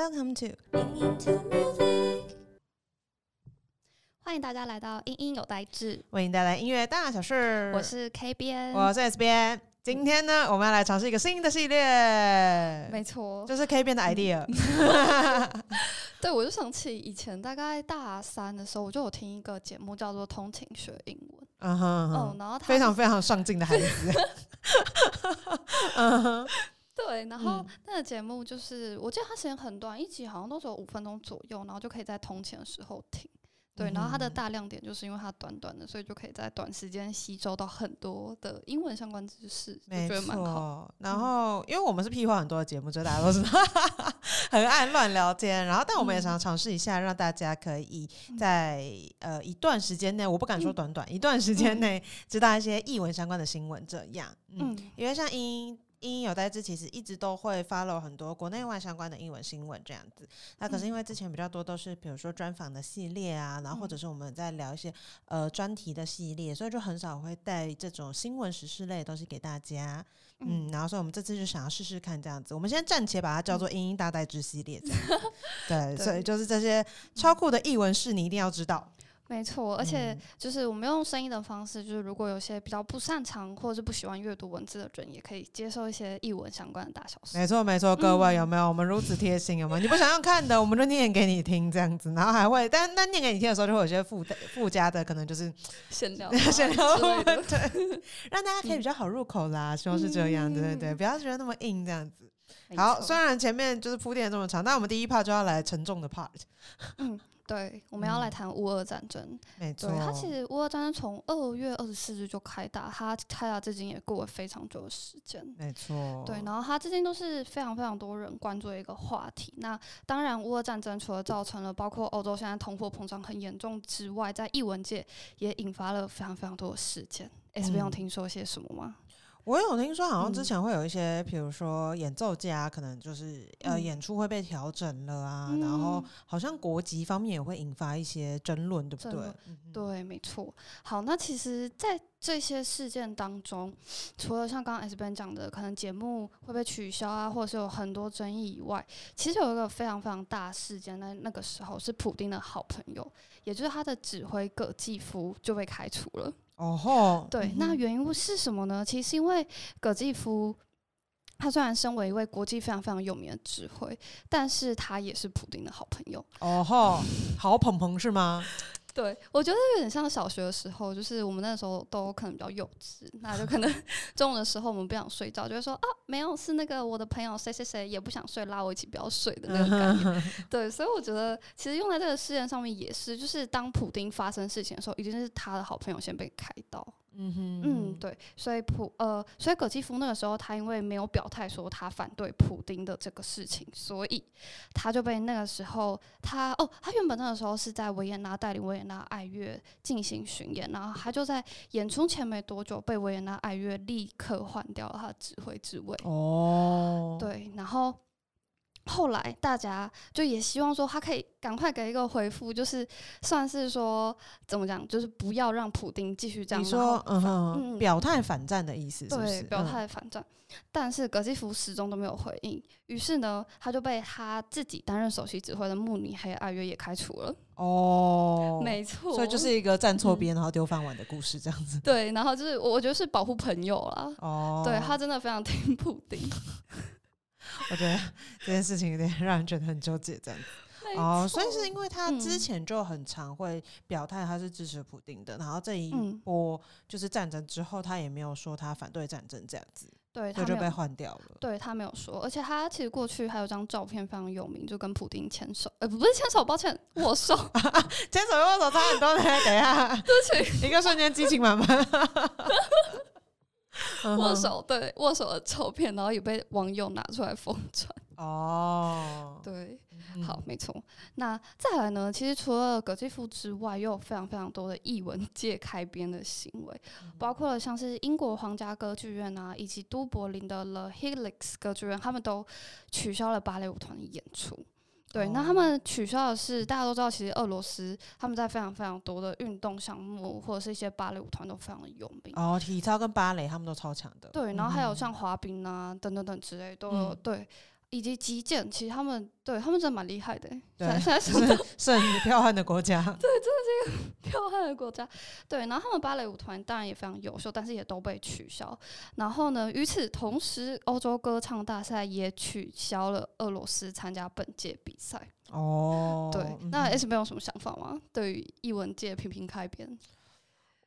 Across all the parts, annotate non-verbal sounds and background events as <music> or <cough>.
Welcome to 欢迎大家来到英英有代志，为您带来音乐大小事。我是 K 边，我是 S 边。今天呢，我们要来尝试一个新的系列，没错，就是 K 边的 idea。<laughs> 对，我就想起以前大概大三的时候，我就有听一个节目叫做《通勤学英文》。嗯哼，嗯，然后他非常非常上进的孩子。<laughs> 嗯哼，对，然后那个节目就是我记得它时间很短，一集好像都只有五分钟左右，然后就可以在通勤的时候听。对，然后它的大亮点就是因为它短短的，所以就可以在短时间吸收到很多的英文相关知识，没错。然后，因为我们是屁话很多的节目，就大家都知道 <laughs> 很爱乱聊天。然后，但我们也想尝试一下，让大家可以在呃一段时间内，我不敢说短短一段时间内，知道一些译文相关的新闻。这样，嗯，因为像英。英英有代志其实一直都会 follow 很多国内外相关的英文新闻这样子，那可是因为之前比较多都是比如说专访的系列啊，然后或者是我们在聊一些呃专题的系列，所以就很少会带这种新闻时事类的东西给大家。嗯，然后所以我们这次就想要试试看这样子，我们先暂且把它叫做英英大代志系列这样。<laughs> 对，所以就是这些超酷的译文事你一定要知道。没错，而且就是我们用声音的方式，就是如果有些比较不擅长或者是不喜欢阅读文字的人，也可以接受一些译文相关的大小事。没错，没错，各位有没有我们如此贴心？有没有？你不想要看的，我们就念给你听这样子，然后还会，但但念给你听的时候，就会有些附附加的，可能就是闲聊、<laughs> 闲聊对，让大家可以比较好入口啦。希望是这样，对对对，不要觉得那么硬这样子。好，虽然前面就是铺垫这么长，但我们第一 part 就要来沉重的 part。嗯。对，我们要来谈乌俄战争。没错，它其实乌俄战争从二月二十四日就开打，它开打至今也过了非常久的时间。没错，对，然后它至今都是非常非常多人关注的一个话题。那当然，乌俄战争除了造成了包括欧洲现在通货膨胀很严重之外，在译文界也引发了非常非常多的事件。S B 有听说些什么吗？我有听说，好像之前会有一些，比如说演奏家，可能就是呃演出会被调整了啊，然后好像国籍方面也会引发一些争论，对不对？对，没错。好，那其实，在这些事件当中，除了像刚刚 S 边讲的，可能节目会被取消啊，或者是有很多争议以外，其实有一个非常非常大的事件，在那个时候是普丁的好朋友，也就是他的指挥葛季夫就被开除了。哦吼，对，那原因是什么呢？其实因为葛继夫，他虽然身为一位国际非常非常有名的指挥，但是他也是普丁的好朋友。哦吼，好捧捧是吗？对，我觉得有点像小学的时候，就是我们那时候都可能比较幼稚，那就可能 <laughs> 中午的时候我们不想睡觉，就会说啊，没有，是那个我的朋友谁谁谁也不想睡，拉我一起不要睡的那个感觉。对，所以我觉得其实用在这个事件上面也是，就是当普丁发生事情的时候，一定是他的好朋友先被开刀。嗯哼，嗯，对，所以普呃，所以葛基夫那个时候，他因为没有表态说他反对普丁的这个事情，所以他就被那个时候他哦，他原本那个时候是在维也纳带领维也纳爱乐进行巡演，然后他就在演出前没多久被维也纳爱乐立刻换掉了他的指挥职位。哦，对，然后。后来大家就也希望说他可以赶快给一个回复，就是算是说怎么讲，就是不要让普丁继续这样。你说，嗯哼，表态反战的意思，对，表态反战。但是格西夫始终都没有回应，于是呢，他就被他自己担任首席指挥的慕尼黑爱乐也开除了。哦，<laughs> 没错，所以就是一个站错边然后丢饭碗的故事，这样子。对，然后就是我觉得是保护朋友啦。哦，对他真的非常 <laughs> 听普丁。我觉得这件事情有点 <laughs> 让人觉得很纠结，这样子 <laughs> 哦，所以是因为他之前就很常会表态他是支持普丁的，然后这一波就是战争之后，他也没有说他反对战争这样子，对，他就被换掉了。对他没有说，而且他其实过去还有张照片非常有名，就跟普丁牵手，呃，不是牵手，抱歉，握手，<laughs> 牵手握手差很多呢。等一下，对不起，一个瞬间激情满满。握手对握手的照片，然后也被网友拿出来疯传。哦，对，好，没错。那再来呢？其实除了葛基夫之外，又有非常非常多的艺文界开编的行为，包括了像是英国皇家歌剧院啊，以及都柏林的 The Helix 歌剧院，他们都取消了芭蕾舞团的演出。对，那他们取消的是，大家都知道，其实俄罗斯他们在非常非常多的运动项目或者是一些芭蕾舞团都非常的有名。哦，体操跟芭蕾他们都超强的。对，然后还有像滑冰啊等等等之类都有。对，以及击剑，其实他们对他们真的蛮厉害的、欸。对是是很彪悍的国家。<laughs> 彪悍的国家，对，然后他们芭蕾舞团当然也非常优秀，但是也都被取消。然后呢，与此同时，欧洲歌唱大赛也取消了俄罗斯参加本届比赛。哦，对，嗯那 S 没有什么想法吗？对于艺文界频频开编，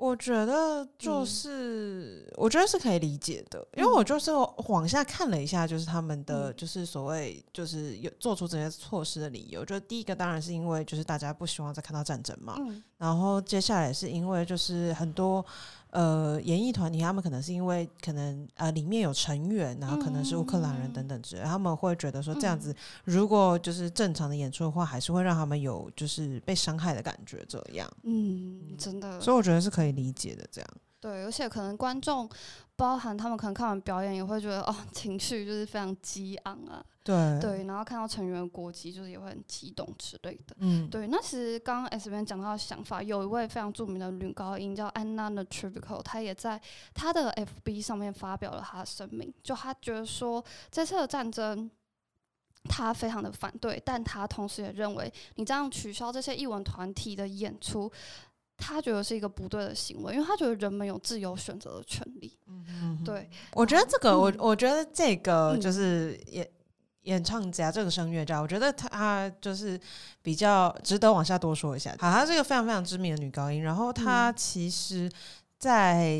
我觉得就嗯。是，我觉得是可以理解的，因为我就是往下看了一下，就是他们的嗯。就是所谓就是有做出这些措施的理由。就第一个当然是因为就是大家不希望再看到战争嘛，嗯。然后接下来是因为就是很多呃演艺团体，他们可能是因为可能呃里面有成员，然后可能是乌克兰人等等之类，他们会觉得说这样子如果就是正常的演出的话，还是会让他们有就是被伤害的感觉，这样。嗯，真的，所以我觉得是可以理解的，这样。对，而且可能观众，包含他们可能看完表演也会觉得哦，情绪就是非常激昂啊，对，对，然后看到成员的国籍就是也会很激动之类的。嗯，对，那其实刚刚 S 边讲到的想法，有一位非常著名的女高音叫 Anna Nutrivico，她也在她的 FB 上面发表了她的声明，就她觉得说这次的战争。她非常的反对，但她同时也认为，你这样取消这些艺文团体的演出，她觉得是一个不对的行为，因为他觉得人们有自由选择的权利。嗯对，我觉得这个，我嗯我觉得这个嗯就是演演唱家这个声乐家，我觉得他就是比较值得往下多说一下。好，她是一个非常非常知名的女高音，然后她嗯其实，在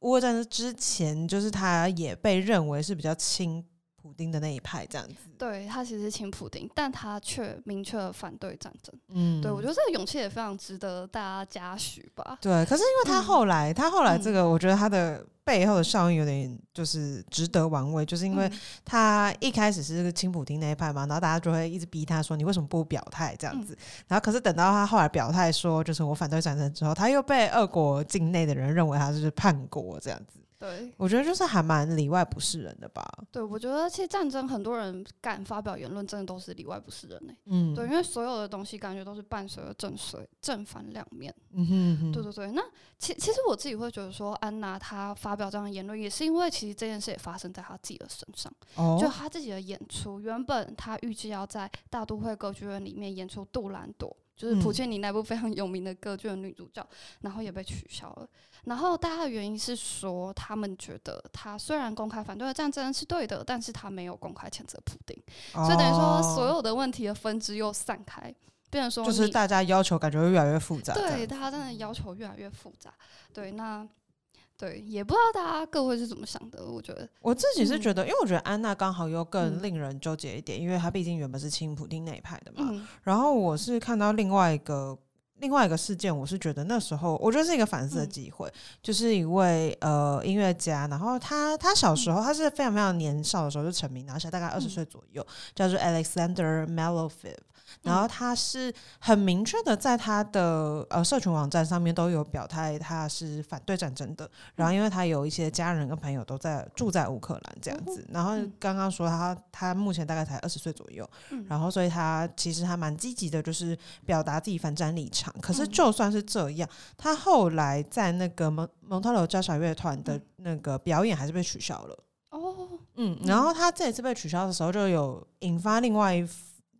乌俄战争之前，就是她也被认为是比较亲普丁的那一派这样子。对他其实是亲普丁，但他却明确地反对战争。嗯。对我觉得这个勇气也非常值得大家嘉许吧。对，可是因为他嗯后来，他后来这嗯。个，我觉得他的背后的效应有点就是值得玩味，就是因为嗯。他一开始是这个亲普丁那一派嘛，然后大家就会一直逼他说你为什么不表态？这样嗯。子，然后可是等到他后来表态说就是我反对战争之后，他又被俄国境内的人认为他是叛国这样子，对。我觉得就是还蛮里外不是人的吧，对，我觉得其实战争很多人敢发表言论，真的都是里外不是人呢、嗯，对，因为所有的东西感觉都是伴随着正随正反两面。嗯哼哼，对对对，那其其实我自己会觉得说，安娜她发表这样的言论，也是因为其实这件事也发生在她自己的身上。哦，就她自己的演出，原本她预计要在大都会歌剧院里面演出《杜兰朵》，就是普嗯契尼那部非常有名的歌剧的女主角，然后也被取消了。然后大家的原因是说，他们觉得他虽然公开反对了战争是对的，但是他没有公开谴责普丁，所以等于说所哦有的问题的分支又散开，变成说就是大家要求感觉会越来越复杂，对，大家真的要求越来越复杂。对，那对，也不知道大家各位是怎么想的。我觉得，我自己是嗯觉得，因为我觉得安娜刚好又更嗯令人纠结一点，因为她毕竟原本是亲普丁那一派的嘛。嗯然后我是看到另外一个另外一个事件，我是觉得那时候我觉得是一个反思的嗯机会，就是一位呃音乐家，然后他他小时候他是非常非常年少的时候就成名，然后现在大概二十嗯岁左右，叫做 Alexander Malofev。然后嗯他是很明确的在他的呃社群网站上面都有表态，他是反对战争的。然后因为他有一些家人跟朋友都在住在乌克兰这样子，然后嗯刚刚说他他目前大概才二十岁左右，嗯然后所以他其实还蛮积极的，就是表达自己反战立场。可是嗯就算是这样，他后来在那个蒙蒙特楼交响乐团的嗯那个表演还是被取消了。哦，嗯，然后他这一次被取消的时候，就有引发另外一。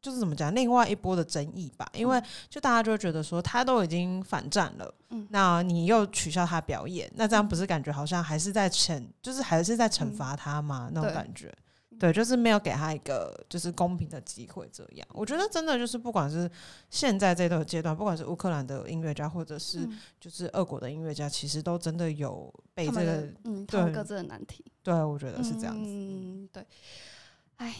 就是怎么讲，另外一波的争议吧，因为就大家就会觉得说他都已经反战了，嗯。那你又取消他表演，那这样不是感觉好像还是在惩，就是还是在惩嗯。罚他吗？那种感觉，对，就是没有给他一个就是公平的机会，这样，我觉得真的就是不管是现在这个阶段，不管是乌克兰的音乐家，或者是嗯。就是俄国的音乐家，其实都真的有被这个，嗯，各自的难题。对我觉得是这样子。嗯，对，哎。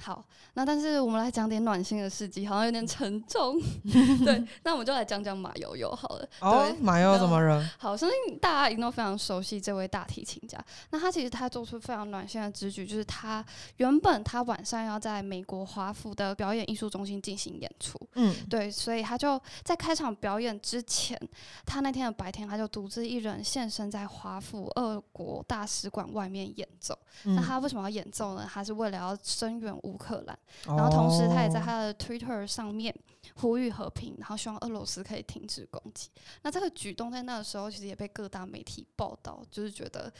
好，那但是我们来讲点暖心的事迹，好像有点沉重。<laughs> 对，那我们就来讲讲马友友好了。哦对，马友怎么人？好，相信大家一定都非常熟悉这位大提琴家。那他其实他做出非常暖心的之举，就是他原本他晚上要在美国华府的表演艺术中心进行演出，嗯，对，所以他就在开场表演之前，他那天的白天他就独自一人现身在华府俄国大使馆外面演奏。嗯那他为什么要演奏呢？他是为了要声援乌克兰，然后同时他也在哦他的 Twitter 上面呼吁和平，然后希望俄罗斯可以停止攻击。那这个举动在那个时候其实也被各大媒体报道，就是觉得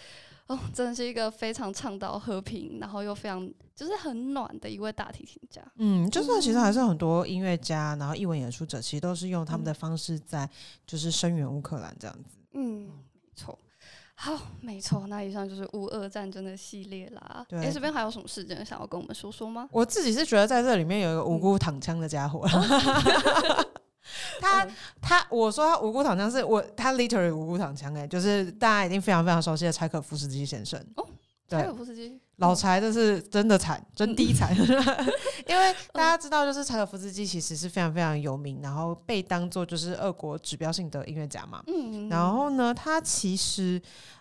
哦，真的是一个非常倡导和平，然后又非常就是很暖的一位大提琴家。嗯，就是其实还是很多音乐家，然后艺文演出者，其实都是用他们的方式在就是声援乌克兰这样子。嗯，没错。好，没错，那以上就是乌俄战争的系列啦。对诶这边还有什么事件想要跟我们说说吗？我自己是觉得在这里面有一个无辜躺枪的家伙，<laughs> <laughs> 他嗯他我说他无辜躺枪是我他 literally 无辜躺枪哎，就是大家已经非常非常熟悉的柴可夫斯基先生哦，柴可夫斯基，老柴这是真的惨，真低惨，<laughs> 因为大嗯家知道，就是柴可夫斯基其实是非常非常有名，然后被当做就是俄国指标性的音乐家嘛。嗯，然后呢，他其实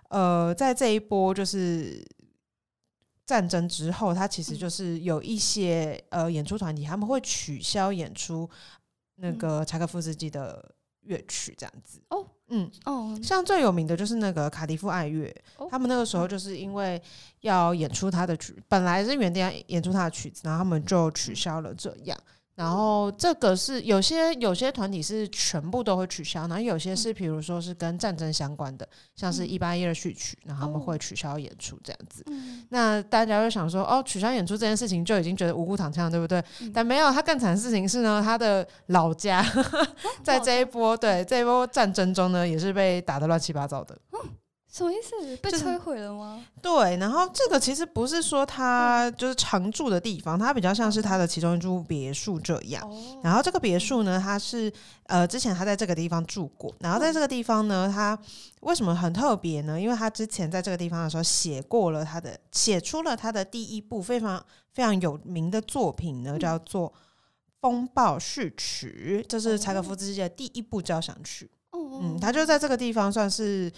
呃，在这一波就是战争之后，他其实嗯。就是有一些呃演出团体，他们会取消演出那个柴可夫斯基的乐曲，这样子。哦，嗯，哦，像最有名的就是那个卡迪夫爱乐，哦。他们那个时候就是因为要演出他的曲，本来是原定要演出他的曲子，然后他们就取消了这样。然后这个是有些有些团体是全部都会取消，然后有些是比如说是跟战争相关的，像是嗯一八一二序曲，然后他们哦会取消演出这样子。嗯，那大家就想说，哦，取消演出这件事情就已经觉得无辜躺枪，对不对？嗯但没有，他更惨的事情是呢，他的老家 <laughs> 在这一波对这一波战争中呢，也是被打得乱七八糟的。什么意思？被摧毁了吗？对，然后这个其实不是说他就是常住的地方，它比较像是他的其中一处别墅这样。哦，然后这个别墅呢，它是呃之前他在这个地方住过，然后在这个地方呢，他为什么很特别呢？因为他之前在这个地方的时候写过了他的写出了他的第一部非常非常有名的作品呢，嗯叫做《风暴序曲》，这是柴可夫斯基的第一部交响曲。哦，嗯，他就在这个地方算是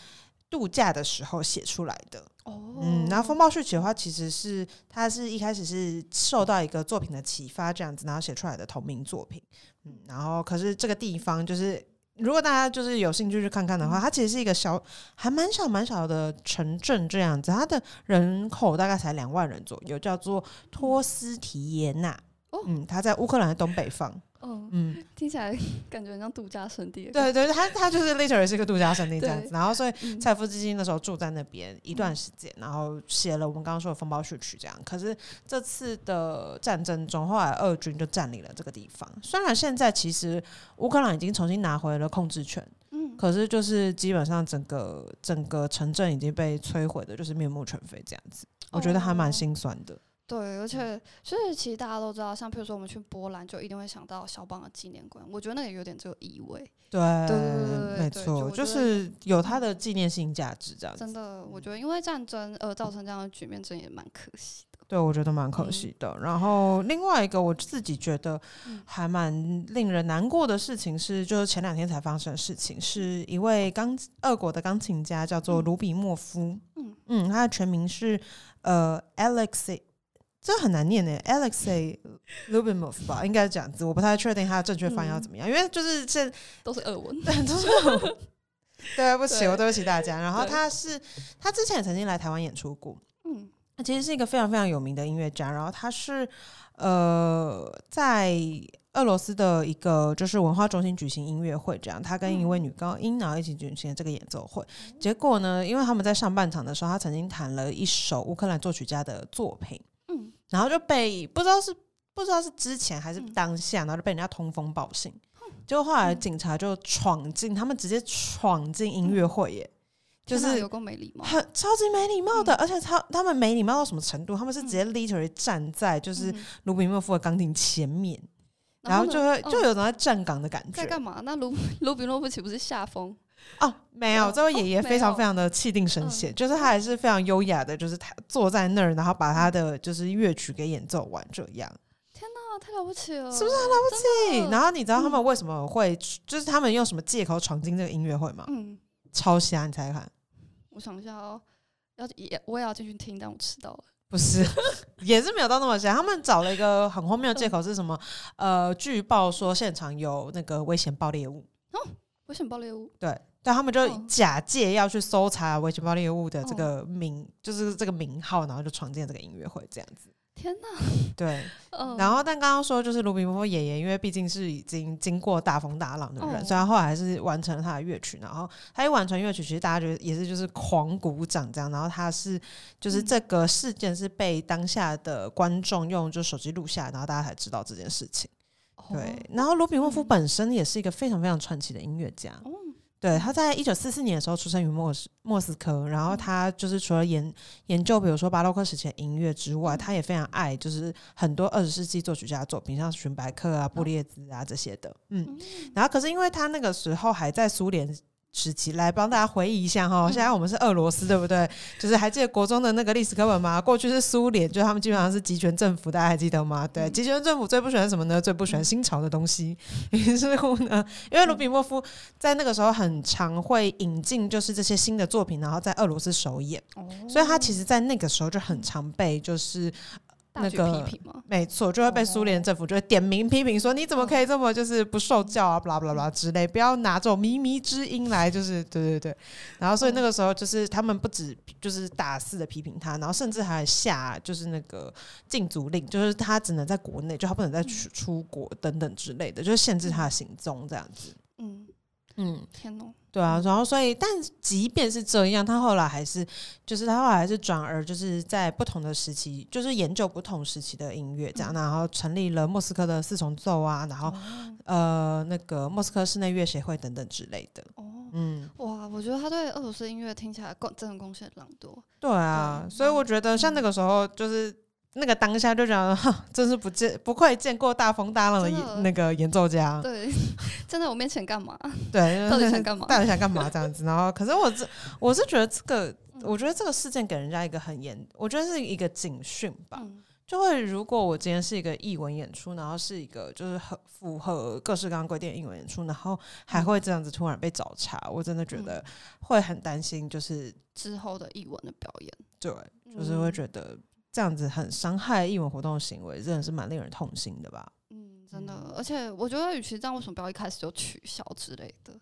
度假的时候写出来的。哦，嗯，然后风暴序曲的话，其实是他是一开始是受到一个作品的启发，这样子，然后写出来的同名作品。嗯，然后可是这个地方就是，如果大家就是有兴趣去看看的话，它其实是一个小，还蛮小蛮小的城镇这样子，它的人口大概才两万人左右，叫做托斯提耶纳。哦嗯，它在乌克兰的东北方。嗯，嗯，听起来感觉很像度假胜地。，对对，他他就是 literally 是一个度假胜地这样子，然后所以嗯蔡夫斯基那时候住在那边一段时间，然后写了我们刚刚说的风暴序曲这样。可是这次的战争中，后来俄军就占领了这个地方。虽然现在其实乌克兰已经重新拿回了控制权，嗯，可是就是基本上整个整个城镇已经被摧毁的，就是面目全非这样子。我觉得还蛮哦心酸的。对，而且就是其实大家都知道，像譬如说我们去波兰，就一定会想到肖邦的纪念馆，我觉得那个有点这个意味。对，对对对没错，就是有它的纪念性价值这样子。真的，我觉得因为战争而造成这样的局面，真的也蛮可惜的。对，我觉得蛮可惜的。然后另外一个我自己觉得嗯还蛮令人难过的事情是，就是前两天才发生的事情，是一位钢俄国的钢琴家叫做嗯卢比莫夫。嗯嗯，他的全名是呃 Alexey。这很难念呢，Alexey Lubimov 吧，应该是这样子，我不太确定他的正确翻译要怎么样，因为就是这都是俄文。对，<laughs> 都是俄文。<laughs> 对不起，我对不起大家。然后他是他之前也曾经来台湾演出过，嗯。他其实是一个非常非常有名的音乐家，然后他是呃在俄罗斯的一个就是文化中心举行音乐会，这样他跟一位女高音然后一起举行了这个演奏会。结果呢，因为他们在上半场的时候，他曾经弹了一首乌克兰作曲家的作品，嗯，然后就被不知道是不知道是之前还是嗯当下，然后就被人家通风报信。结果后来警察就闯进，他们直接闯进音乐会耶，就是有够没礼貌。很超级没礼貌的，而且他他们没礼貌到什么程度？他们是直接 literally 站在就是嗯卢比莫夫的钢琴前面，然后就会就嗯有种在站岗的感觉。在干嘛？那卢 <laughs> 卢比诺夫岂不是下风？哦，没有，嗯这位爷爷非常非常的气定神闲，就是他还是非常优雅的，就是他坐在那儿，然后把他的就是乐曲给演奏完这样。天哪，太了不起了！是不是很了不起，然后你知道他们嗯为什么会，就是他们用什么借口闯进这个音乐会吗？嗯，超瞎，你猜猜看？我想一下哦，要也我也要进去听，但我迟到了。不是，<laughs> 也是没有到那么瞎。他们找了一个很荒谬的借口是什么？呃，据报说现场有那个危险爆裂物，哦危险爆裂物，对，但他们就哦假借要去搜查危险爆裂物的这哦个名，就是这个名号，然后就闯进这个音乐会这样子。天哪，对，<laughs> 嗯，然后但刚刚说就是卢比莫夫爷爷，因为毕竟是已经经过大风大浪的人，哦所以他后来还是完成了他的乐曲。然后他一完成乐曲，其实大家觉得也是就是狂鼓掌这样。然后他是就是嗯这个事件是被当下的观众用就手机录下来，然后大家才知道这件事情。对哦，，然后卢比莫夫嗯本身也是一个非常非常传奇的音乐家。哦对，他在一九四四年的时候出生于莫斯莫斯科，然后他就是除了研研究，比如说巴洛克时期的音乐之外，他也非常爱就是很多二十世纪作曲家的作品，像寻白克啊、布列兹啊这些的。嗯，嗯然后可是因为他那个时候还在苏联。时期来帮大家回忆一下哈，嗯现在我们是俄罗斯，对不对？就是还记得国中的那个历史课本吗？过去是苏联，就是他们基本上是集权政府，大家还记得吗？对，嗯集权政府最不喜欢什么呢？最不喜欢新潮的东西。<laughs> 于是乎呢，因为卢比莫夫在那个时候很常会引进就是这些新的作品，然后在俄罗斯首演，哦所以他其实在那个时候就很常被就是那个批评吗？没错，就会被苏联政府就会点名批评说你怎么可以这么就是不受教啊，巴拉巴拉巴拉之类，不要拿这种靡靡之音来就是对对对，然后所以那个时候就是他们不止就是大肆的批评他，然后甚至还下就是那个禁足令，就是他只能在国内，就他不能再出出国等等之类的，就是限制他的行踪这样子。嗯，嗯，天哪，对啊，然后所以，但即便是这样，他后来还是，就是他后来还是转而就是在不同的时期，就是研究不同时期的音乐这样，然后成立了莫斯科的四重奏啊，然后哦呃那个莫斯科室内乐协会等等之类的。哦，嗯，哇，我觉得他对俄罗斯音乐听起来贡真的贡献很多。对啊，对所以我觉得像那个时候就是。那个当下就觉得，哼，<laughs> 真是不见不愧见过大风大浪的演那个演奏家，对，<laughs> 站在我面前干嘛？对，<laughs> 到底想干嘛？到底想干嘛？这样子？然后，可是我这我是觉得这个，嗯。我觉得这个事件给人家一个很严，我觉得是一个警讯吧。嗯。就会如果我今天是一个译文演出，然后是一个就是很符合各式各样规定的译文演出，然后还会这样子突然被找茬，我真的觉得会很担心，就是之后的译文的表演，对，就是会嗯觉得这样子很伤害艺文活动的行为，真的是蛮令人痛心的吧。嗯，真的，而且我觉得，与其这样，为什么不要一开始就取消之类的？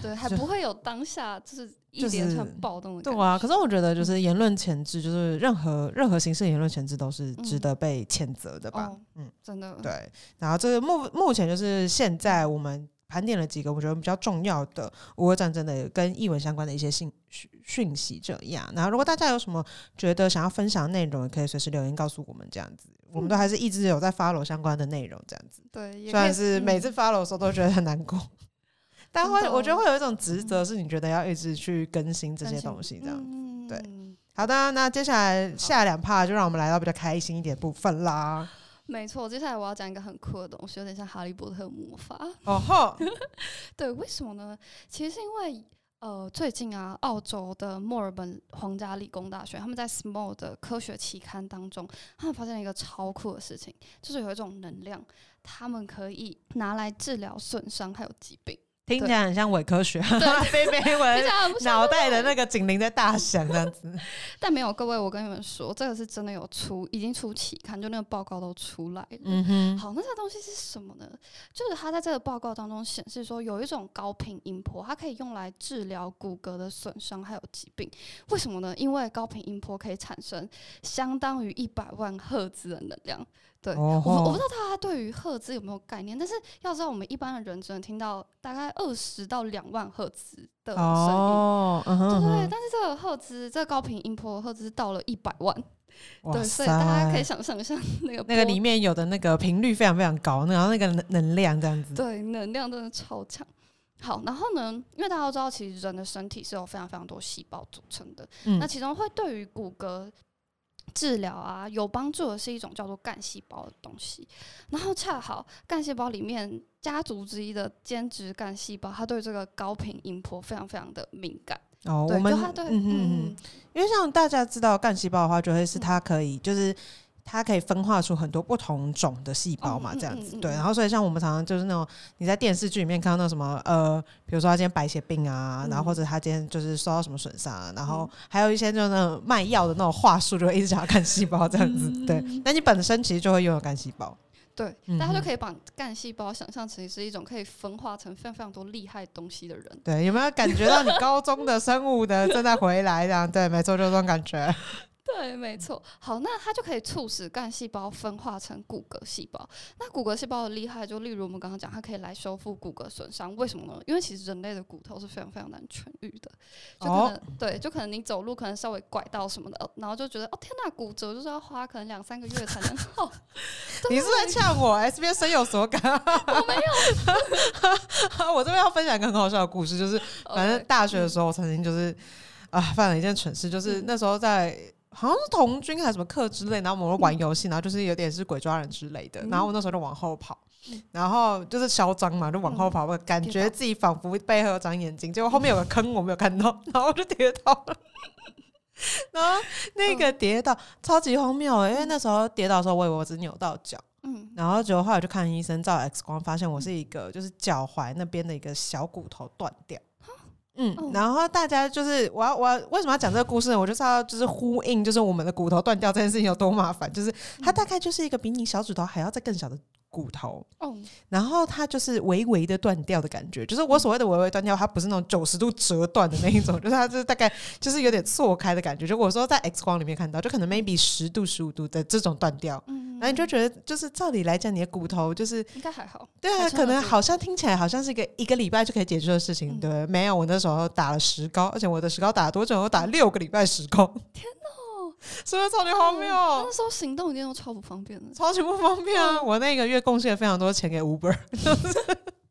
对，还不会有当下就是一就是连串暴动对啊，可是我觉得嗯就是言论前置，就是任何任何形式的言论前置都是值嗯得被谴责的吧。哦，嗯，真的，对，然后这个目目前就是现在我们盘点了几个我觉得比较重要的乌俄战争的跟译文相关的一些信讯讯息，这样。然后如果大家有什么觉得想要分享的内容，也可以随时留言告诉我们，这样子，我们都还是一直有在 follow 相关的内容，这样子。对，也虽然是每次 follow 的时候都觉得很难过。<laughs> 但会，我觉得哦会有一种职责，是你觉得要一直去更新这些东西，这样。子对嗯好的，那接下来下两趴就让我们来到比较开心一点的部分啦。没错，接下来我要讲一个很酷的东西，有点像哈利波特魔法。哦吼，<laughs> 对，为什么呢？其实是因为呃，最近啊，澳洲的墨尔本皇家理工大学，他们在 SMAL 的科学期刊当中，他们发现了一个超酷的事情，就是有一种能量，他们可以拿来治疗损伤还有疾病。听起来很像伪科学，对飞飞非文脑袋的那个警铃在大响这样子。<laughs> 但没有，各位，我跟你们说，这个是真的有出，已经出期刊，就那个报告都出来了。嗯哼，好，那这个东西是什么呢？就是它在这个报告当中显示说，有一种高频音波，它可以用来治疗骨骼的损伤还有疾病。为什么呢？因为高频音波可以产生相当于一百万赫兹的能量。对，哦我我不知道大家对于赫兹有没有概念，但是要知道，我们一般的人只能听到大概二十到两万赫兹的声音。哦，对对对，嗯但是这个赫兹，这个高频音波赫兹到了一百万，对，所以大家可以，想象一下那个那个里面有的那个频率非常非常高，然后那个能能量这样子。对，能量真的超强。好，然后呢，因为大家都知道，其实人的身体是有非常非常多细胞组成的，嗯那其中会对于骨骼治疗啊有帮助的是一种叫做干细胞的东西。然后恰好干细胞里面家族之一的间质干细胞，它对这个高频音波非常非常的敏感。哦，对，我们就它对，嗯嗯嗯，因为像大家知道干细胞的话，就会是嗯它可以就是。它可以分化出很多不同种的细胞嘛，这样子对。然后所以像我们常常就是那种你在电视剧里面看到那什么呃，比如说他今天白血病啊，然后或者他今天就是受到什么损伤啊，然后嗯还有一些就是那种卖药的那种话术，就会一直想要干细胞这样子。对，那你本身其实就会拥有干细胞。对，嗯哼大家就可以把干细胞想象成是一种可以分化成非常非常多厉害东西的人。对，有没有感觉到你高中的生物的正在回来？这样对，没错，就这种感觉。对，没错。好，那它就可以促使干细胞分化成骨骼细胞。那骨骼细胞的厉害，就例如我们刚刚讲，它可以来修复骨骼损伤。为什么呢？因为其实人类的骨头是非常非常难痊愈的。就可能、对，就可能你走路可能稍微拐到什么的，然后就觉得哦天呐，骨折就是要花可能两三个月才能好。<laughs> 你是在呛我？S B 深有所感。<laughs> 我没有。<laughs> 我这边要分享一个很好笑的故事，就是反正大学的时候，我曾经就是啊犯了一件蠢事，就是那时候在。好像是童军还是什么课之类，然后我们玩游戏，然后就是有点是鬼抓人之类的，然后我那时候就往后跑，然后就是嚣张嘛，就往后跑，我感觉自己仿佛背后有长眼睛，结果后面有个坑我没有看到，然后我就跌倒了，<laughs> 然后那个跌倒超级荒谬，因为那时候跌倒的时候我以为我只扭到脚，嗯，然后结果后来就看医生照 X 光，发现我是一个就是脚踝那边的一个小骨头断掉。嗯，然后大家就是我要我要为什么要讲这个故事呢？我就是要就是呼应，就是我们的骨头断掉这件事情有多麻烦，就是它大概就是一个比你小指头还要再更小的骨头，哦，然后它就是微微的断掉的感觉，就是我所谓的微微断掉，它不是那种九十度折断的那一种，<laughs> 就是它就是大概就是有点错开的感觉。就我说在 X 光里面看到，就可能 maybe 十度十五度的这种断掉，嗯。然后你就觉得，就是照理来讲，你的骨头就是应该还好。对啊，可能好像听起来好像是一个一个礼拜就可以解决的事情，对没有，我那时候打了石膏，而且我的石膏打了多久？我打六个礼拜石膏。天哪，<laughs> 是不是超级荒谬？那时候行动一定都超不方便的，超级不方便啊！我那个月贡献了非常多钱给 Uber。<laughs>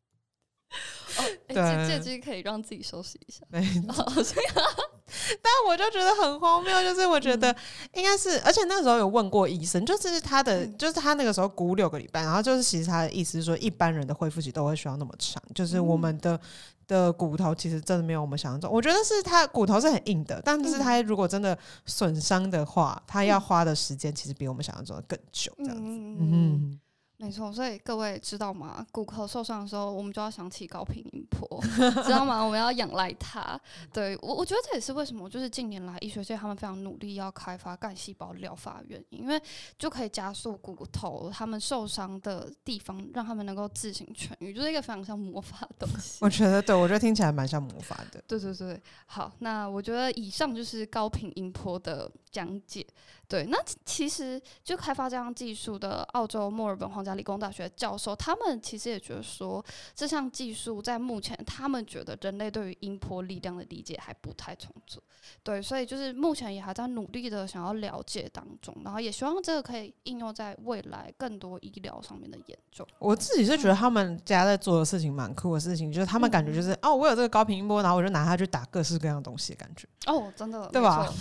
对，借机可以让自己休息一下。没错，<laughs> 但我就觉得很荒谬，就是我觉得应该是，而且那时候有问过医生，就是他的，就是他那个时候估六个礼拜，然后就是其实他的意思是说，一般人的恢复期都会需要那么长，就是我们的的骨头其实真的没有我们想象中，我觉得是他骨头是很硬的，但是他如果真的损伤的话，他要花的时间其实比我们想象中的更久，这样子，嗯。没错，所以各位知道吗？骨头受伤的时候，我们就要想起高频音波，<laughs> 知道吗？我们要仰赖它。对我，我觉得这也是为什么，就是近年来医学界他们非常努力要开发干细胞疗法原因，因为就可以加速骨头他们受伤的地方，让他们能够自行痊愈，就是一个非常像魔法的东西。我觉得，对我觉得听起来蛮像魔法的。对对对，好，那我觉得以上就是高频音波的讲解。对，那其实就开发这项技术的澳洲墨尔本皇家理工大学教授，他们其实也觉得说，这项技术在目前，他们觉得人类对于音波力量的理解还不太充足。对，所以就是目前也还在努力的想要了解当中，然后也希望这个可以应用在未来更多医疗上面的研究。我自己是觉得他们家在做的事情蛮酷的事情，就是他们感觉就是哦，我有这个高频音波，然后我就拿它去打各式各样的东西的感觉。哦，真的，对吧？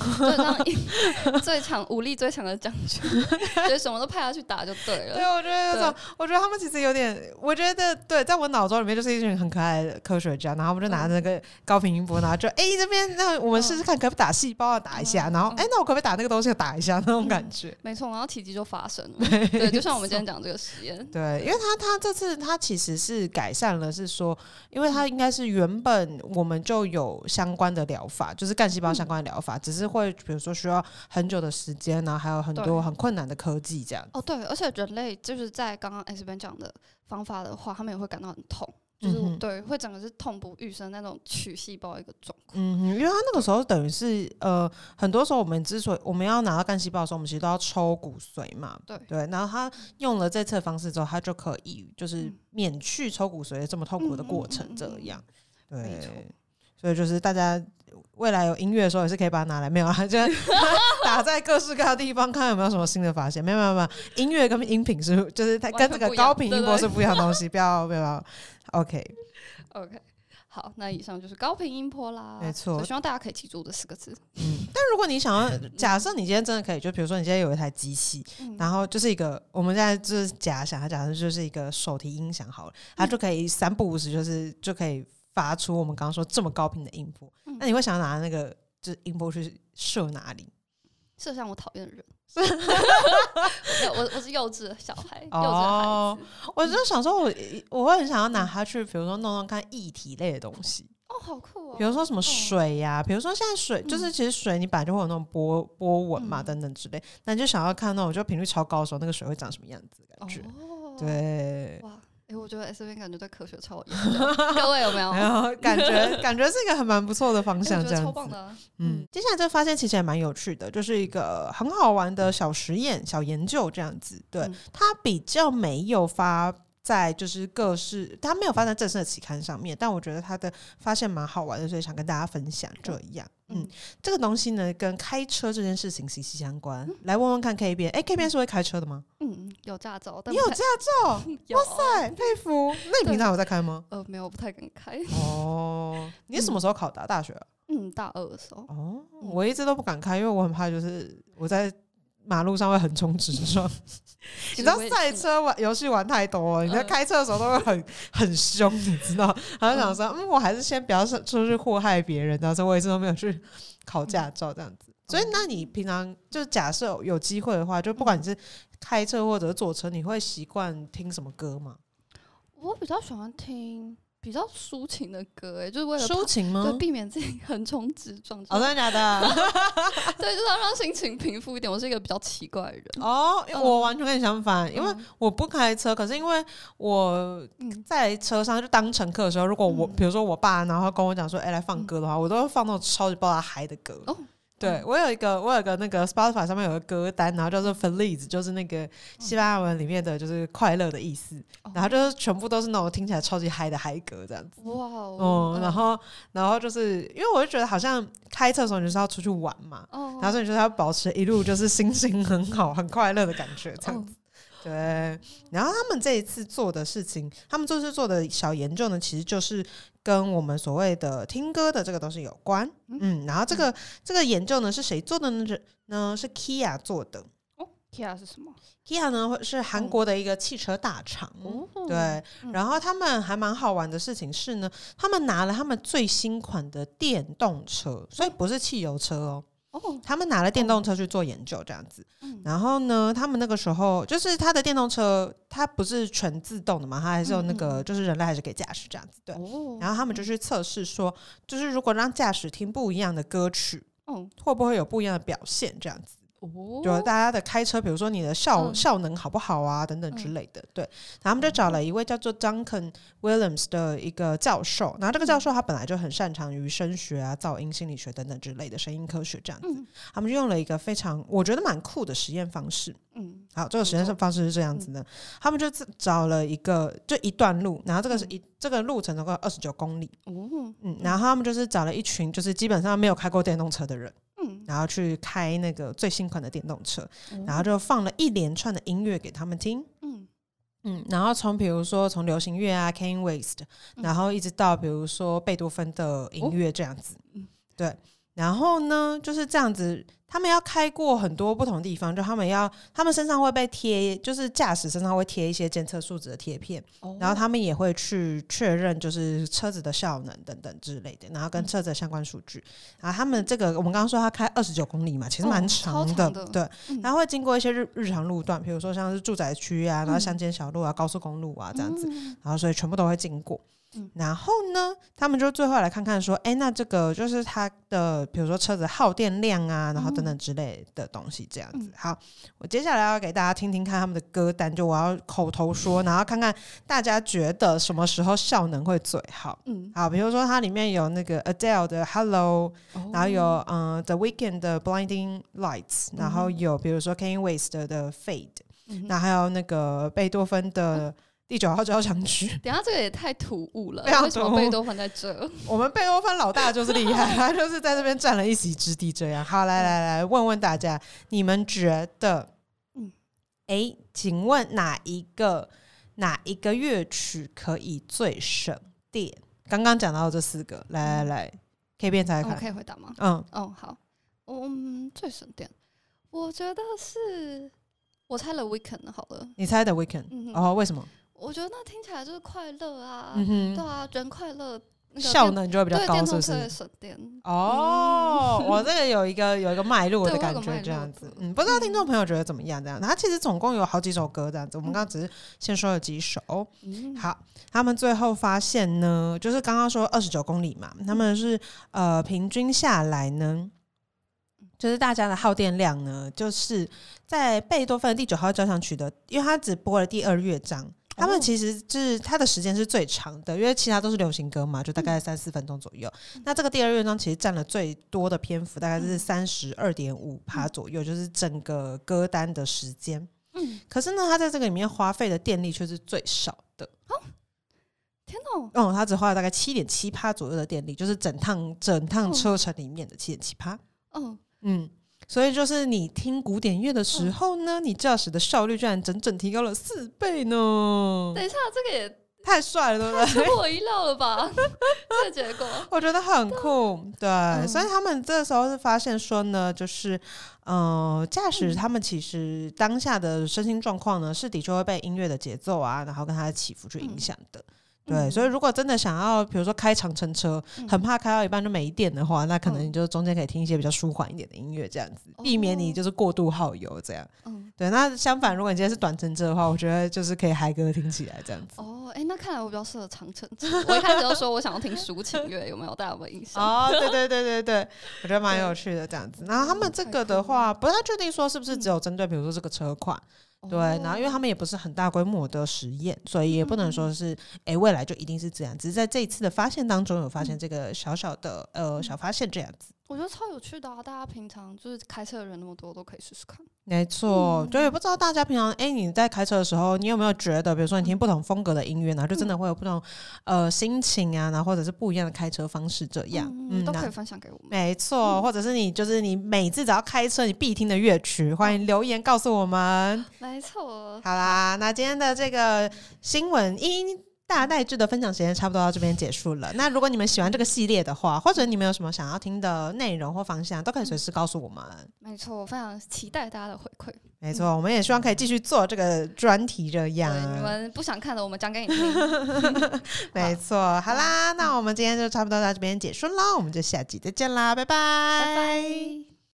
<laughs> 最强。武力最强的将军，<laughs> 就什么都派他去打就对了。对，我觉得那种，我觉得他们其实有点，我觉得对，在我脑中里面就是一群很可爱的科学家，然后我们就拿着那个高频音波，然后就 <laughs> 哎这边，那我们试试看可不可以打细胞啊，打一下，然后哎那我可不可以打那个东西打一下那种感觉。没错，然后奇迹就发生了。对，就像我们今天讲这个实验。对，因为他他这次他其实是改善了，是说，因为他应该是原本我们就有相关的疗法，就是干细胞相关的疗法，只是会比如说需要很久的时间，然后还有很多。很困难的科技这样哦，对，而且人类就是在刚刚 S 边讲的方法的话，他们也会感到很痛，就是对，会整个是痛不欲生那种取细胞一个状况。嗯，因为他那个时候等于是呃，很多时候我们之所以我们要拿到干细胞的时候，我们其实都要抽骨髓嘛，对对。然后他用了这次方式之后，他就可以就是免去抽骨髓这么痛苦的过程，这样对。所以就是大家。未来有音乐的时候也是可以把它拿来，没有啊？<laughs> 就打在各式各样的地方，看有没有什么新的发现。没有没有没有，音乐跟音频是就是它跟这个高频音波是不一样的东西，不要不要。OK OK，好，那以上就是高频音波啦，没错。希望大家可以记住这四个字。嗯，但如果你想要，假设你今天真的可以，就比如说你今天有一台机器，然后就是一个我们现在就是假想，它假设就是一个手提音响好了，它就可以三不五时就是就可以。发出我们刚刚说这么高频的音波，那你会想要拿那个就是音波去射哪里？射向我讨厌的人。<laughs> 我我是幼稚的小孩，幼稚的孩子。我就想说，我我会很想要拿它去，比如说弄弄看液体类的东西。哦，好酷哦！比如说什么水呀，比如说现在水就是其实水你本来就会有那种波波纹嘛，等等之类。那你就想要看那种就频率超高的时候，那个水会长什么样子？感觉对。哎，哎，我觉得 S V 感觉对科学超有研究，<laughs> 各位有没有？没有感觉感觉是一个很蛮不错的方向，这样超棒的。嗯，接下来就发现其实也蛮有趣的，就是一个很好玩的小实验、小研究这样子。对，它比较没有发。在就是各式，它没有发在正式的期刊上面，但我觉得它的发现蛮好玩的，所以想跟大家分享。这样，嗯，这个东西呢，跟开车这件事情息息相关。来问问看，K 边，哎，K 边是会开车的吗？嗯，有驾照。你有驾照？<laughs> 哇塞，佩服！<laughs> 那你平常有在开吗？<laughs> 呃，没有，不太敢开。哦，你是什么时候考的？大学？嗯，大二的时候。哦，我一直都不敢开，因为我很怕，就是我在。马路上会横冲直撞，你知道赛车玩游戏玩太多了，你在开车的时候都会很 <laughs> 很凶，你知道？然后想说，嗯，我还是先不要出去祸害别人，但是我一直都没有去考驾照这样子。所以，那你平常就假设有机会的话，就不管你是开车或者坐车，你会习惯听什么歌吗？我比较喜欢听。比较抒情的歌，哎，就是为了抒情吗？对，避免自己横冲直撞。真的假的？<laughs> 对，就是要让心情平复一点。我是一个比较奇怪的人。哦，我完全跟你相反，因为我不开车，可是因为我在车上就当乘客的时候，如果我比如说我爸，然后跟我讲说，哎，来放歌的话，我都会放那种超级爆炸嗨的歌。对，我有一个，我有个那个 Spotify 上面有个歌单，然后叫做 Feliz，就是那个西班牙文里面的就是快乐的意思，然后就是全部都是那种听起来超级嗨的嗨歌这样子。哇哦！然后，然后就是因为我就觉得好像开车的时候你就是要出去玩嘛，然后所以就是要保持一路就是心情很好、很快乐的感觉这样子。对，然后他们这一次做的事情，他们这次做的小研究呢，其实就是跟我们所谓的听歌的这个东西有关。嗯，然后这个这个研究呢是谁做的呢？是呢是 Kia 做的。哦，Kia 是什么？Kia 呢是韩国的一个汽车大厂。哦，对，然后他们还蛮好玩的事情是呢，他们拿了他们最新款的电动车，所以不是汽油车哦。他们拿了电动车去做研究，这样子。然后呢，他们那个时候就是他的电动车，它不是全自动的嘛，它还是有那个，就是人类还是可以驾驶这样子。对。然后他们就去测试说，就是如果让驾驶听不一样的歌曲，嗯，会不会有不一样的表现？这样子。就大家的开车，比如说你的效效能好不好啊，等等之类的。对，然后他们就找了一位叫做 Duncan Williams 的一个教授，然后这个教授他本来就很擅长于声学啊、噪音心理学等等之类的声音科学这样子。他们就用了一个非常我觉得蛮酷的实验方式。嗯，好，这个实验方式是这样子的，他们就找了一个就一段路，然后这个是一这个路程总共二十九公里。嗯，然后他们就是找了一群就是基本上没有开过电动车的人。然后去开那个最新款的电动车，然后就放了一连串的音乐给他们听。嗯嗯，然后从比如说从流行乐啊，Kanye West，然后一直到比如说贝多芬的音乐这样子。嗯，对。然后呢，就是这样子。他们要开过很多不同地方，就他们要，他们身上会被贴，就是驾驶身上会贴一些监测数值的贴片，然后他们也会去确认，就是车子的效能等等之类的，然后跟车子的相关数据。然后他们这个，我们刚刚说他开二十九公里嘛，其实蛮长的，对。然后会经过一些日日常路段，比如说像是住宅区啊，然后乡间小路啊，高速公路啊这样子，然后所以全部都会经过。然后呢，他们就最后来看看说，哎，那这个就是它的，比如说车子耗电量啊，然后等等之类的东西，这样子。好，我接下来要给大家听听看他们的歌单，就我要口头说，然后看看大家觉得什么时候效能会最好。嗯，好，比如说它里面有那个 Adele 的 Hello，然后有嗯 The Weeknd 的 Blinding Lights，然后有比如说 Kanye West 的 Fade，嗯那还有那个贝多芬的。第九号交响曲，等下这个也太突兀了，为什么贝多芬在这？我们贝多芬老大就是厉害，<laughs> 他就是在这边占了一席之地。这样，好，来来来，问问大家，你们觉得，嗯，哎，请问哪一个哪一个乐曲可以最省电？刚刚讲到这四个，来来来，可以变才看，可以回答吗？嗯，哦，好，嗯，最省电，我觉得是我猜了 Weekend 好了，你猜的 Weekend，哦，为什么？我觉得那听起来就是快乐啊，对啊，人快乐，效能就会比较高，是不是？省电哦，我这个有一个有一个脉络的感觉，这样子，嗯，不知道听众朋友觉得怎么样？这样，他其实总共有好几首歌这样子，我们刚刚只是先说了几首。好，他们最后发现呢，就是刚刚说二十九公里嘛，他们是呃平均下来呢。就是大家的耗电量呢，就是在贝多芬第九号交响曲的，因为他只播了第二乐章，他们哦其实是他的时间是最长的，因为其他都是流行歌嘛，就大概三四分钟左右。那这个第二乐章其实占了最多的篇幅，大概是三十二点五趴左右，就是整个歌单的时间。嗯，可是呢，他在这个里面花费的电力却是最少的。哦天哪，嗯，它只花了大概七点七趴左右的电力，就是整趟整趟车程里面的七点七趴。嗯，嗯，所以就是你听古典乐的时候呢，你驾驶的效率居然整整提高了四倍呢，等一下，这个也太帅了，对不对？出乎我意料了吧？这个结果，<laughs> 我觉得很酷，对，嗯所以他们这时候是发现说呢，就是呃，驾驶他们其实当下的身心状况呢，是的确会被音乐的节奏啊，然后跟它的起伏去影响的。对，嗯所以如果真的想要，比如说开长程车，嗯很怕开到一半就没电的话，那可能嗯你就中间可以听一些比较舒缓一点的音乐，这样子，避免你哦就是过度耗油这样。嗯，对，那相反，如果你今天是短程车的话，我觉得就是可以嗨歌听起来这样子。哦，哎，那看来我比较适合长城车。我一开始就说我想要听抒情乐，有没有？大家有没有印象？哦，对对对对对，我觉得蛮有趣的这样子。然后他们这个的话，不太确定说是不是只有针对，比如说这个车款，对。然后因为他们也不是很大规模的实验，所以也不能说是哎未来就一定是这样。只是在这一次的发现当中，有发现这个小小的呃小发现这样子。我觉得超有趣的啊！大家平常就是开车的人那么多，都可以试试看。没错，嗯就也不知道大家平常哎、你在开车的时候，你有没有觉得，比如说你听不同风格的音乐，然后就真的会有不同呃心情啊，然后或者是不一样的开车方式这样，嗯，都可以分享给我们。没错，或者是你就是你每次只要开车你必听的乐曲，欢迎留言告诉我们。没错，好啦，那今天的这个新闻一大代志的分享时间差不多到这边结束了。那如果你们喜欢这个系列的话，或者你们有什么想要听的内容或方向，都可以随时告诉我们。没错，我非常期待大家的回馈。没错，我们也希望可以继续做这个专题这样，。你们不想看的，我们讲给你听。<laughs> 没错，好啦，那我们今天就差不多到这边结束啦，我们就下集再见啦，拜拜，拜拜。